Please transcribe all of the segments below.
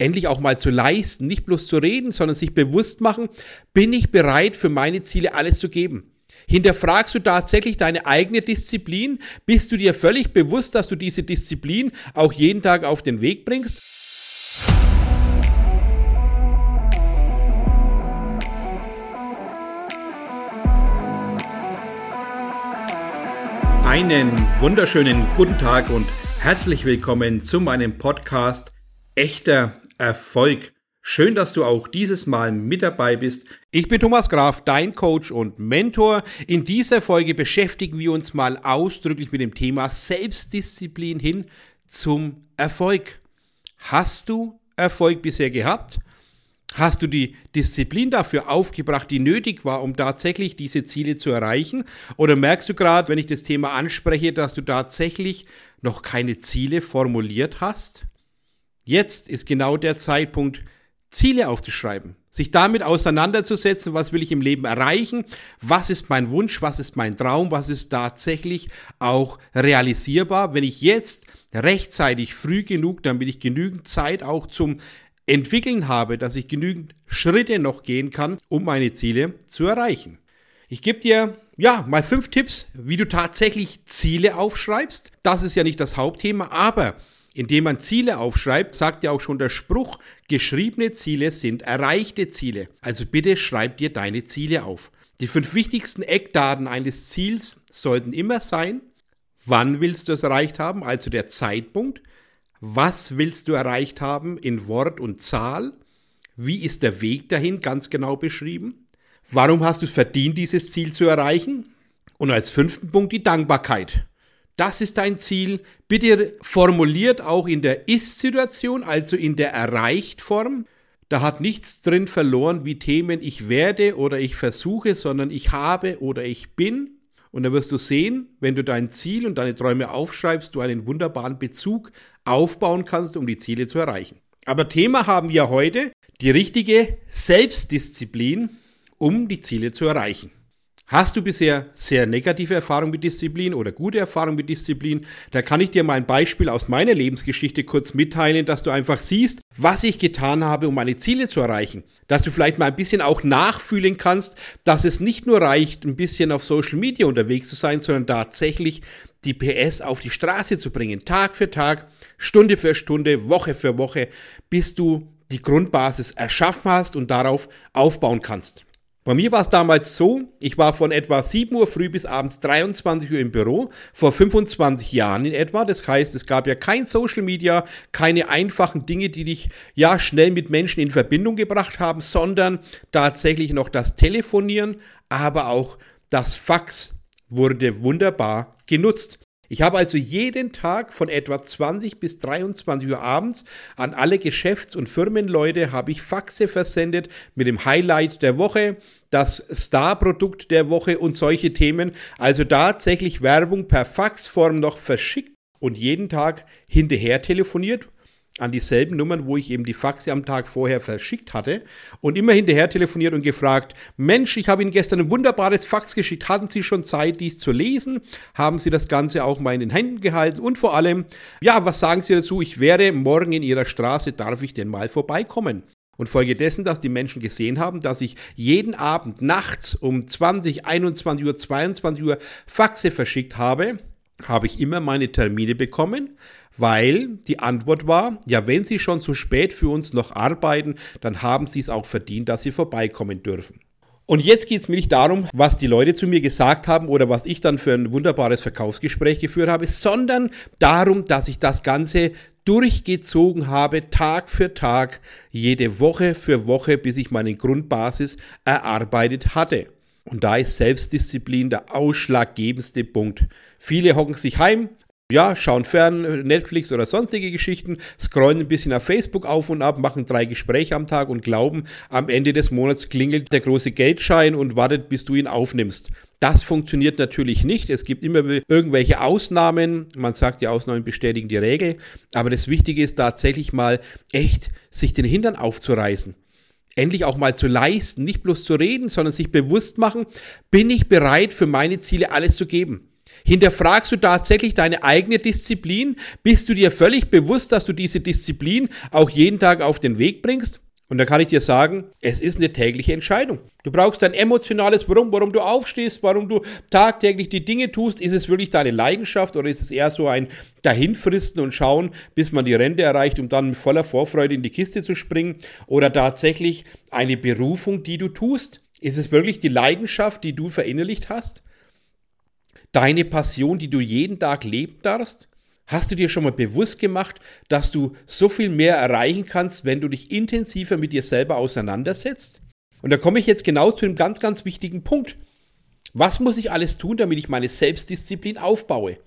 endlich auch mal zu leisten, nicht bloß zu reden, sondern sich bewusst machen, bin ich bereit für meine Ziele alles zu geben? Hinterfragst du tatsächlich deine eigene Disziplin? Bist du dir völlig bewusst, dass du diese Disziplin auch jeden Tag auf den Weg bringst? Einen wunderschönen guten Tag und herzlich willkommen zu meinem Podcast Echter Erfolg. Schön, dass du auch dieses Mal mit dabei bist. Ich bin Thomas Graf, dein Coach und Mentor. In dieser Folge beschäftigen wir uns mal ausdrücklich mit dem Thema Selbstdisziplin hin zum Erfolg. Hast du Erfolg bisher gehabt? Hast du die Disziplin dafür aufgebracht, die nötig war, um tatsächlich diese Ziele zu erreichen? Oder merkst du gerade, wenn ich das Thema anspreche, dass du tatsächlich noch keine Ziele formuliert hast? Jetzt ist genau der Zeitpunkt, Ziele aufzuschreiben, sich damit auseinanderzusetzen, was will ich im Leben erreichen, was ist mein Wunsch, was ist mein Traum, was ist tatsächlich auch realisierbar, wenn ich jetzt rechtzeitig früh genug, damit ich genügend Zeit auch zum entwickeln habe, dass ich genügend Schritte noch gehen kann, um meine Ziele zu erreichen. Ich gebe dir ja mal fünf Tipps, wie du tatsächlich Ziele aufschreibst. Das ist ja nicht das Hauptthema, aber indem man Ziele aufschreibt, sagt ja auch schon der Spruch, geschriebene Ziele sind erreichte Ziele. Also bitte schreib dir deine Ziele auf. Die fünf wichtigsten Eckdaten eines Ziels sollten immer sein, wann willst du es erreicht haben, also der Zeitpunkt, was willst du erreicht haben in Wort und Zahl? Wie ist der Weg dahin ganz genau beschrieben? Warum hast du es verdient, dieses Ziel zu erreichen? Und als fünften Punkt die Dankbarkeit. Das ist dein Ziel. Bitte formuliert auch in der Ist-Situation, also in der Erreicht-Form. Da hat nichts drin verloren wie Themen ich werde oder ich versuche, sondern ich habe oder ich bin. Und da wirst du sehen, wenn du dein Ziel und deine Träume aufschreibst, du einen wunderbaren Bezug aufbauen kannst, um die Ziele zu erreichen. Aber Thema haben wir heute die richtige Selbstdisziplin, um die Ziele zu erreichen. Hast du bisher sehr negative Erfahrungen mit Disziplin oder gute Erfahrungen mit Disziplin? Da kann ich dir mal ein Beispiel aus meiner Lebensgeschichte kurz mitteilen, dass du einfach siehst, was ich getan habe, um meine Ziele zu erreichen. Dass du vielleicht mal ein bisschen auch nachfühlen kannst, dass es nicht nur reicht, ein bisschen auf Social Media unterwegs zu sein, sondern tatsächlich die PS auf die Straße zu bringen. Tag für Tag, Stunde für Stunde, Woche für Woche, bis du die Grundbasis erschaffen hast und darauf aufbauen kannst. Bei mir war es damals so, ich war von etwa 7 Uhr früh bis abends 23 Uhr im Büro, vor 25 Jahren in etwa. Das heißt, es gab ja kein Social Media, keine einfachen Dinge, die dich ja schnell mit Menschen in Verbindung gebracht haben, sondern tatsächlich noch das Telefonieren, aber auch das Fax wurde wunderbar genutzt. Ich habe also jeden Tag von etwa 20 bis 23 Uhr abends an alle Geschäfts- und Firmenleute habe ich Faxe versendet mit dem Highlight der Woche, das Star-Produkt der Woche und solche Themen. Also tatsächlich Werbung per Faxform noch verschickt und jeden Tag hinterher telefoniert an dieselben Nummern, wo ich eben die Faxe am Tag vorher verschickt hatte und immer hinterher telefoniert und gefragt, Mensch, ich habe Ihnen gestern ein wunderbares Fax geschickt, hatten Sie schon Zeit, dies zu lesen? Haben Sie das Ganze auch mal in den Händen gehalten? Und vor allem, ja, was sagen Sie dazu? Ich wäre morgen in Ihrer Straße, darf ich denn mal vorbeikommen? Und folge dessen, dass die Menschen gesehen haben, dass ich jeden Abend nachts um 20, 21 Uhr, 22 Uhr Faxe verschickt habe, habe ich immer meine Termine bekommen, weil die Antwort war, ja, wenn Sie schon zu spät für uns noch arbeiten, dann haben Sie es auch verdient, dass Sie vorbeikommen dürfen. Und jetzt geht es mir nicht darum, was die Leute zu mir gesagt haben oder was ich dann für ein wunderbares Verkaufsgespräch geführt habe, sondern darum, dass ich das Ganze durchgezogen habe, Tag für Tag, jede Woche für Woche, bis ich meine Grundbasis erarbeitet hatte. Und da ist Selbstdisziplin der ausschlaggebendste Punkt. Viele hocken sich heim, ja, schauen fern, Netflix oder sonstige Geschichten, scrollen ein bisschen auf Facebook auf und ab, machen drei Gespräche am Tag und glauben, am Ende des Monats klingelt der große Geldschein und wartet, bis du ihn aufnimmst. Das funktioniert natürlich nicht. Es gibt immer irgendwelche Ausnahmen. Man sagt, die Ausnahmen bestätigen die Regel. Aber das Wichtige ist tatsächlich mal echt, sich den Hintern aufzureißen endlich auch mal zu leisten, nicht bloß zu reden, sondern sich bewusst machen, bin ich bereit für meine Ziele alles zu geben. Hinterfragst du tatsächlich deine eigene Disziplin? Bist du dir völlig bewusst, dass du diese Disziplin auch jeden Tag auf den Weg bringst? Und da kann ich dir sagen, es ist eine tägliche Entscheidung. Du brauchst ein emotionales Warum, warum du aufstehst, warum du tagtäglich die Dinge tust. Ist es wirklich deine Leidenschaft oder ist es eher so ein Dahinfristen und schauen, bis man die Rente erreicht, um dann mit voller Vorfreude in die Kiste zu springen? Oder tatsächlich eine Berufung, die du tust? Ist es wirklich die Leidenschaft, die du verinnerlicht hast? Deine Passion, die du jeden Tag leben darfst? Hast du dir schon mal bewusst gemacht, dass du so viel mehr erreichen kannst, wenn du dich intensiver mit dir selber auseinandersetzt? Und da komme ich jetzt genau zu einem ganz, ganz wichtigen Punkt. Was muss ich alles tun, damit ich meine Selbstdisziplin aufbaue?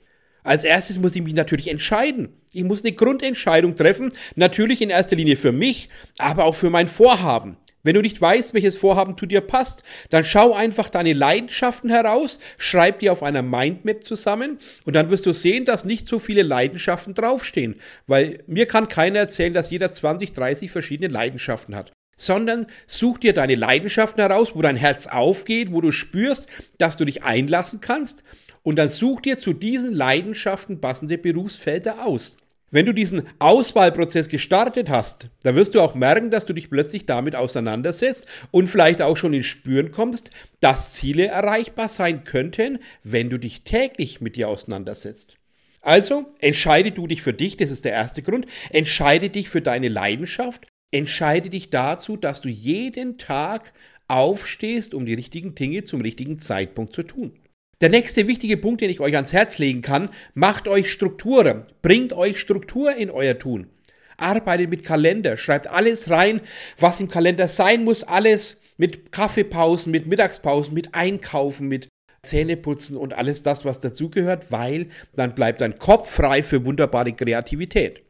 Als erstes muss ich mich natürlich entscheiden. Ich muss eine Grundentscheidung treffen, natürlich in erster Linie für mich, aber auch für mein Vorhaben. Wenn du nicht weißt, welches Vorhaben zu dir passt, dann schau einfach deine Leidenschaften heraus, schreib die auf einer Mindmap zusammen und dann wirst du sehen, dass nicht so viele Leidenschaften draufstehen. Weil mir kann keiner erzählen, dass jeder 20, 30 verschiedene Leidenschaften hat. Sondern such dir deine Leidenschaften heraus, wo dein Herz aufgeht, wo du spürst, dass du dich einlassen kannst und dann such dir zu diesen Leidenschaften passende Berufsfelder aus. Wenn du diesen Auswahlprozess gestartet hast, dann wirst du auch merken, dass du dich plötzlich damit auseinandersetzt und vielleicht auch schon ins Spüren kommst, dass Ziele erreichbar sein könnten, wenn du dich täglich mit dir auseinandersetzt. Also entscheide du dich für dich, das ist der erste Grund, entscheide dich für deine Leidenschaft, entscheide dich dazu, dass du jeden Tag aufstehst, um die richtigen Dinge zum richtigen Zeitpunkt zu tun. Der nächste wichtige Punkt, den ich euch ans Herz legen kann, macht euch Struktur, bringt euch Struktur in euer Tun. Arbeitet mit Kalender, schreibt alles rein, was im Kalender sein muss, alles mit Kaffeepausen, mit Mittagspausen, mit Einkaufen, mit Zähneputzen und alles das, was dazugehört, weil dann bleibt dein Kopf frei für wunderbare Kreativität.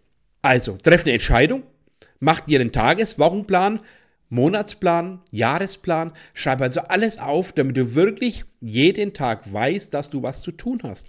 Also, trefft eine Entscheidung, macht dir einen Tages-, Wochenplan, Monatsplan, Jahresplan, schreib also alles auf, damit du wirklich jeden Tag weißt, dass du was zu tun hast.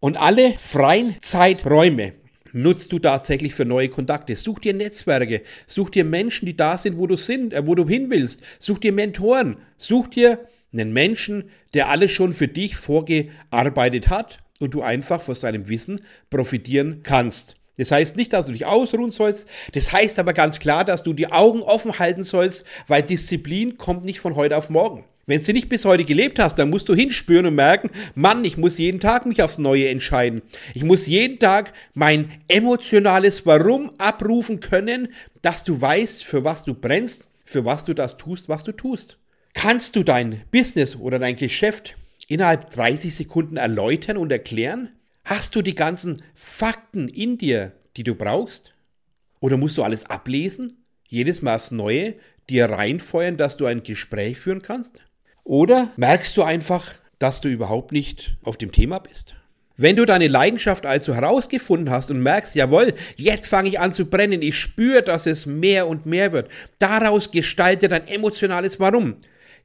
Und alle freien Zeiträume nutzt du tatsächlich für neue Kontakte. Such dir Netzwerke, such dir Menschen, die da sind, wo du sind, äh, wo du hin willst. Such dir Mentoren, such dir einen Menschen, der alles schon für dich vorgearbeitet hat und du einfach von seinem Wissen profitieren kannst. Das heißt nicht, dass du dich ausruhen sollst. Das heißt aber ganz klar, dass du die Augen offen halten sollst, weil Disziplin kommt nicht von heute auf morgen. Wenn du nicht bis heute gelebt hast, dann musst du hinspüren und merken, Mann, ich muss jeden Tag mich aufs Neue entscheiden. Ich muss jeden Tag mein emotionales Warum abrufen können, dass du weißt, für was du brennst, für was du das tust, was du tust. Kannst du dein Business oder dein Geschäft innerhalb 30 Sekunden erläutern und erklären? Hast du die ganzen Fakten in dir, die du brauchst? Oder musst du alles ablesen? Jedes Mal aufs Neue dir reinfeuern, dass du ein Gespräch führen kannst? Oder merkst du einfach, dass du überhaupt nicht auf dem Thema bist? Wenn du deine Leidenschaft also herausgefunden hast und merkst, jawohl, jetzt fange ich an zu brennen, ich spüre, dass es mehr und mehr wird, daraus gestalte dein emotionales Warum.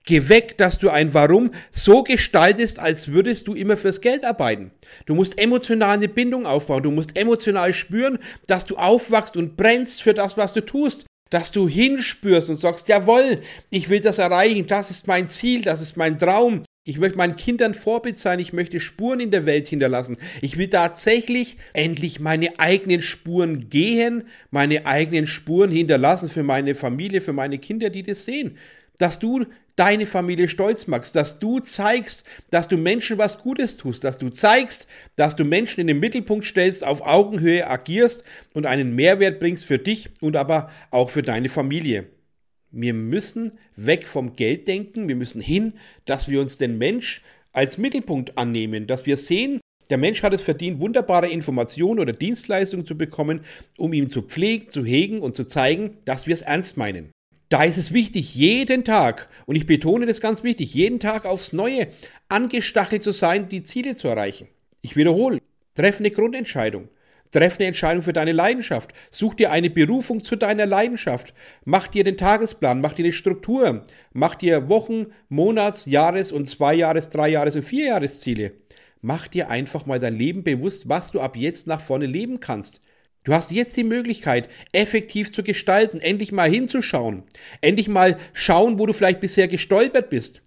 Geh weg, dass du ein Warum so gestaltest, als würdest du immer fürs Geld arbeiten. Du musst emotional eine Bindung aufbauen. Du musst emotional spüren, dass du aufwachst und brennst für das, was du tust. Dass du hinspürst und sagst, jawohl, ich will das erreichen. Das ist mein Ziel. Das ist mein Traum. Ich möchte meinen Kindern Vorbild sein, ich möchte Spuren in der Welt hinterlassen. Ich will tatsächlich endlich meine eigenen Spuren gehen, meine eigenen Spuren hinterlassen für meine Familie, für meine Kinder, die das sehen. Dass du deine Familie stolz machst, dass du zeigst, dass du Menschen was Gutes tust, dass du zeigst, dass du Menschen in den Mittelpunkt stellst, auf Augenhöhe agierst und einen Mehrwert bringst für dich und aber auch für deine Familie. Wir müssen weg vom Geld denken, wir müssen hin, dass wir uns den Mensch als Mittelpunkt annehmen, dass wir sehen, der Mensch hat es verdient, wunderbare Informationen oder Dienstleistungen zu bekommen, um ihm zu pflegen, zu hegen und zu zeigen, dass wir es ernst meinen. Da ist es wichtig, jeden Tag, und ich betone das ganz wichtig, jeden Tag aufs Neue angestachelt zu sein, die Ziele zu erreichen. Ich wiederhole, treff eine Grundentscheidung. Treff eine Entscheidung für deine Leidenschaft. Such dir eine Berufung zu deiner Leidenschaft. Mach dir den Tagesplan, mach dir eine Struktur. Mach dir Wochen, Monats, Jahres- und Zwei-Jahres-, Drei-Jahres- und Vierjahresziele. Mach dir einfach mal dein Leben bewusst, was du ab jetzt nach vorne leben kannst. Du hast jetzt die Möglichkeit, effektiv zu gestalten, endlich mal hinzuschauen, endlich mal schauen, wo du vielleicht bisher gestolpert bist,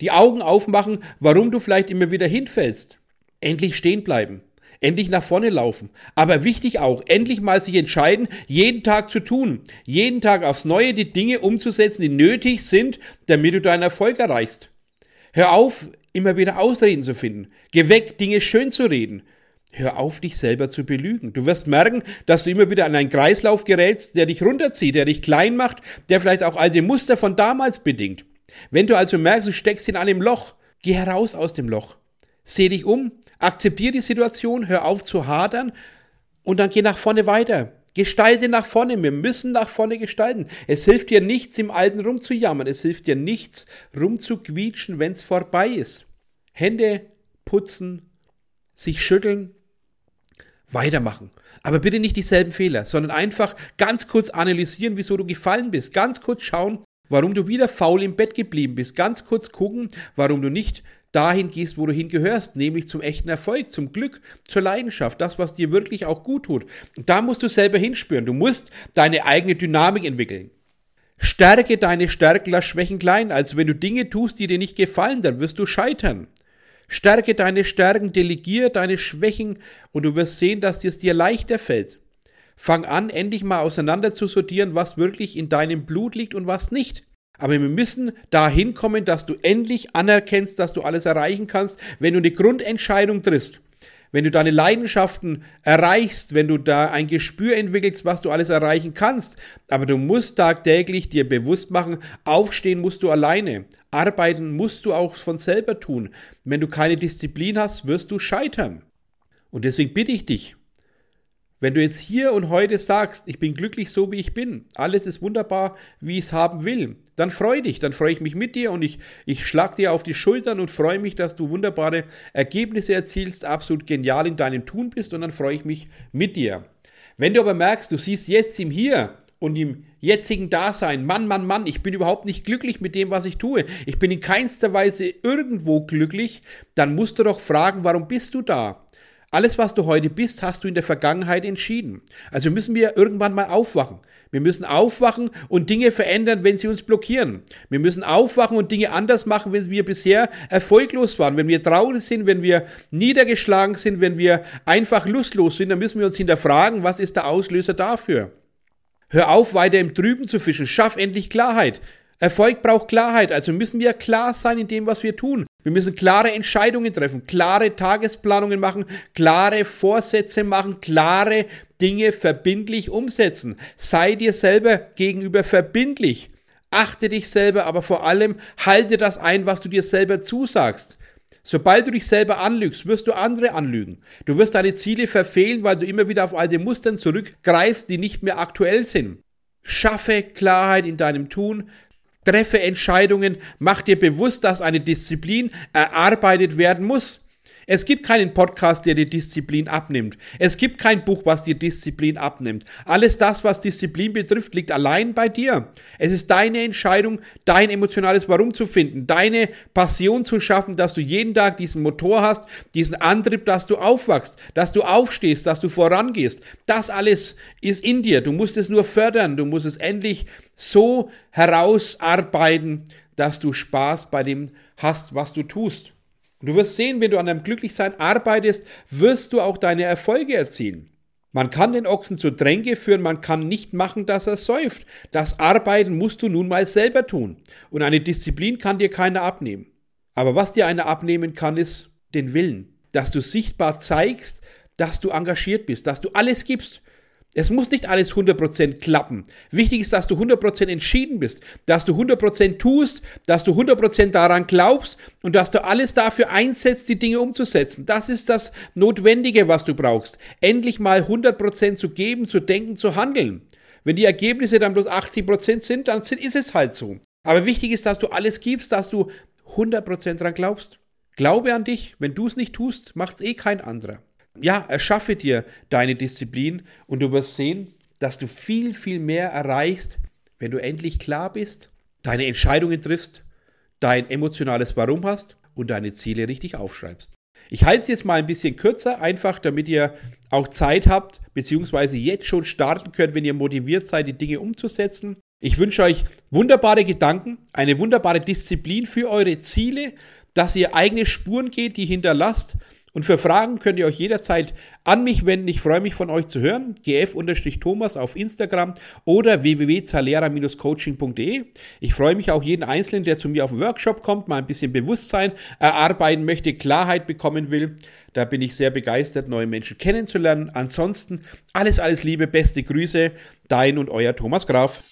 die Augen aufmachen, warum du vielleicht immer wieder hinfällst. endlich stehen bleiben. Endlich nach vorne laufen. Aber wichtig auch, endlich mal sich entscheiden, jeden Tag zu tun. Jeden Tag aufs Neue die Dinge umzusetzen, die nötig sind, damit du deinen Erfolg erreichst. Hör auf, immer wieder Ausreden zu finden. Geh weg, Dinge schön zu reden. Hör auf, dich selber zu belügen. Du wirst merken, dass du immer wieder an einen Kreislauf gerätst, der dich runterzieht, der dich klein macht, der vielleicht auch alte Muster von damals bedingt. Wenn du also merkst, du steckst in einem Loch, geh heraus aus dem Loch. Seh dich um, akzeptiere die Situation, hör auf zu hadern und dann geh nach vorne weiter. Gestalte nach vorne, wir müssen nach vorne gestalten. Es hilft dir nichts, im Alten rumzujammern, es hilft dir nichts, rumzuquietschen, wenn es vorbei ist. Hände putzen, sich schütteln, weitermachen. Aber bitte nicht dieselben Fehler, sondern einfach ganz kurz analysieren, wieso du gefallen bist. Ganz kurz schauen, warum du wieder faul im Bett geblieben bist. Ganz kurz gucken, warum du nicht dahin gehst, wo du hingehörst, nämlich zum echten Erfolg, zum Glück, zur Leidenschaft, das, was dir wirklich auch gut tut. Da musst du selber hinspüren. Du musst deine eigene Dynamik entwickeln. Stärke deine Stärken, lass Schwächen klein. Also wenn du Dinge tust, die dir nicht gefallen, dann wirst du scheitern. Stärke deine Stärken, delegier deine Schwächen und du wirst sehen, dass es dir leichter fällt. Fang an, endlich mal auseinander zu sortieren, was wirklich in deinem Blut liegt und was nicht. Aber wir müssen dahin kommen, dass du endlich anerkennst, dass du alles erreichen kannst, wenn du eine Grundentscheidung triffst. Wenn du deine Leidenschaften erreichst, wenn du da ein Gespür entwickelst, was du alles erreichen kannst. Aber du musst tagtäglich dir bewusst machen, aufstehen musst du alleine. Arbeiten musst du auch von selber tun. Wenn du keine Disziplin hast, wirst du scheitern. Und deswegen bitte ich dich, wenn du jetzt hier und heute sagst, ich bin glücklich so wie ich bin, alles ist wunderbar, wie ich es haben will, dann freu dich, dann freue ich mich mit dir und ich, ich schlag dir auf die Schultern und freue mich, dass du wunderbare Ergebnisse erzielst, absolut genial in deinem Tun bist und dann freue ich mich mit dir. Wenn du aber merkst, du siehst jetzt im Hier und im jetzigen Dasein, Mann, Mann, Mann, ich bin überhaupt nicht glücklich mit dem, was ich tue, ich bin in keinster Weise irgendwo glücklich, dann musst du doch fragen, warum bist du da? Alles, was du heute bist, hast du in der Vergangenheit entschieden. Also müssen wir irgendwann mal aufwachen. Wir müssen aufwachen und Dinge verändern, wenn sie uns blockieren. Wir müssen aufwachen und Dinge anders machen, wenn wir bisher erfolglos waren. Wenn wir traurig sind, wenn wir niedergeschlagen sind, wenn wir einfach lustlos sind, dann müssen wir uns hinterfragen, was ist der Auslöser dafür? Hör auf, weiter im Trüben zu fischen. Schaff endlich Klarheit. Erfolg braucht Klarheit, also müssen wir klar sein in dem, was wir tun. Wir müssen klare Entscheidungen treffen, klare Tagesplanungen machen, klare Vorsätze machen, klare Dinge verbindlich umsetzen. Sei dir selber gegenüber verbindlich. Achte dich selber, aber vor allem halte das ein, was du dir selber zusagst. Sobald du dich selber anlügst, wirst du andere anlügen. Du wirst deine Ziele verfehlen, weil du immer wieder auf alte Mustern zurückgreifst, die nicht mehr aktuell sind. Schaffe Klarheit in deinem Tun, Treffe Entscheidungen, mach dir bewusst, dass eine Disziplin erarbeitet werden muss. Es gibt keinen Podcast, der dir Disziplin abnimmt. Es gibt kein Buch, was dir Disziplin abnimmt. Alles das, was Disziplin betrifft, liegt allein bei dir. Es ist deine Entscheidung, dein emotionales Warum zu finden, deine Passion zu schaffen, dass du jeden Tag diesen Motor hast, diesen Antrieb, dass du aufwachst, dass du aufstehst, dass du vorangehst. Das alles ist in dir. Du musst es nur fördern. Du musst es endlich so herausarbeiten, dass du Spaß bei dem hast, was du tust. Und du wirst sehen, wenn du an deinem Glücklichsein arbeitest, wirst du auch deine Erfolge erzielen. Man kann den Ochsen zur Tränke führen, man kann nicht machen, dass er säuft. Das Arbeiten musst du nun mal selber tun. Und eine Disziplin kann dir keiner abnehmen. Aber was dir einer abnehmen kann, ist den Willen. Dass du sichtbar zeigst, dass du engagiert bist, dass du alles gibst. Es muss nicht alles 100% klappen. Wichtig ist, dass du 100% entschieden bist, dass du 100% tust, dass du 100% daran glaubst und dass du alles dafür einsetzt, die Dinge umzusetzen. Das ist das Notwendige, was du brauchst. Endlich mal 100% zu geben, zu denken, zu handeln. Wenn die Ergebnisse dann bloß 80% sind, dann ist es halt so. Aber wichtig ist, dass du alles gibst, dass du 100% dran glaubst. Glaube an dich. Wenn du es nicht tust, macht es eh kein anderer ja, erschaffe dir deine Disziplin und du wirst sehen, dass du viel, viel mehr erreichst, wenn du endlich klar bist, deine Entscheidungen triffst, dein emotionales Warum hast und deine Ziele richtig aufschreibst. Ich halte es jetzt mal ein bisschen kürzer, einfach damit ihr auch Zeit habt, beziehungsweise jetzt schon starten könnt, wenn ihr motiviert seid, die Dinge umzusetzen. Ich wünsche euch wunderbare Gedanken, eine wunderbare Disziplin für eure Ziele, dass ihr eigene Spuren geht, die hinterlasst Und für Fragen könnt ihr euch jederzeit an mich wenden. Ich freue mich von euch zu hören. gf-thomas auf Instagram oder www.zalera-coaching.de. Ich freue mich auch jeden Einzelnen, der zu mir auf den Workshop kommt, mal ein bisschen Bewusstsein erarbeiten möchte, Klarheit bekommen will. Da bin ich sehr begeistert, neue Menschen kennenzulernen. Ansonsten alles, alles Liebe, beste Grüße, dein und euer Thomas Graf.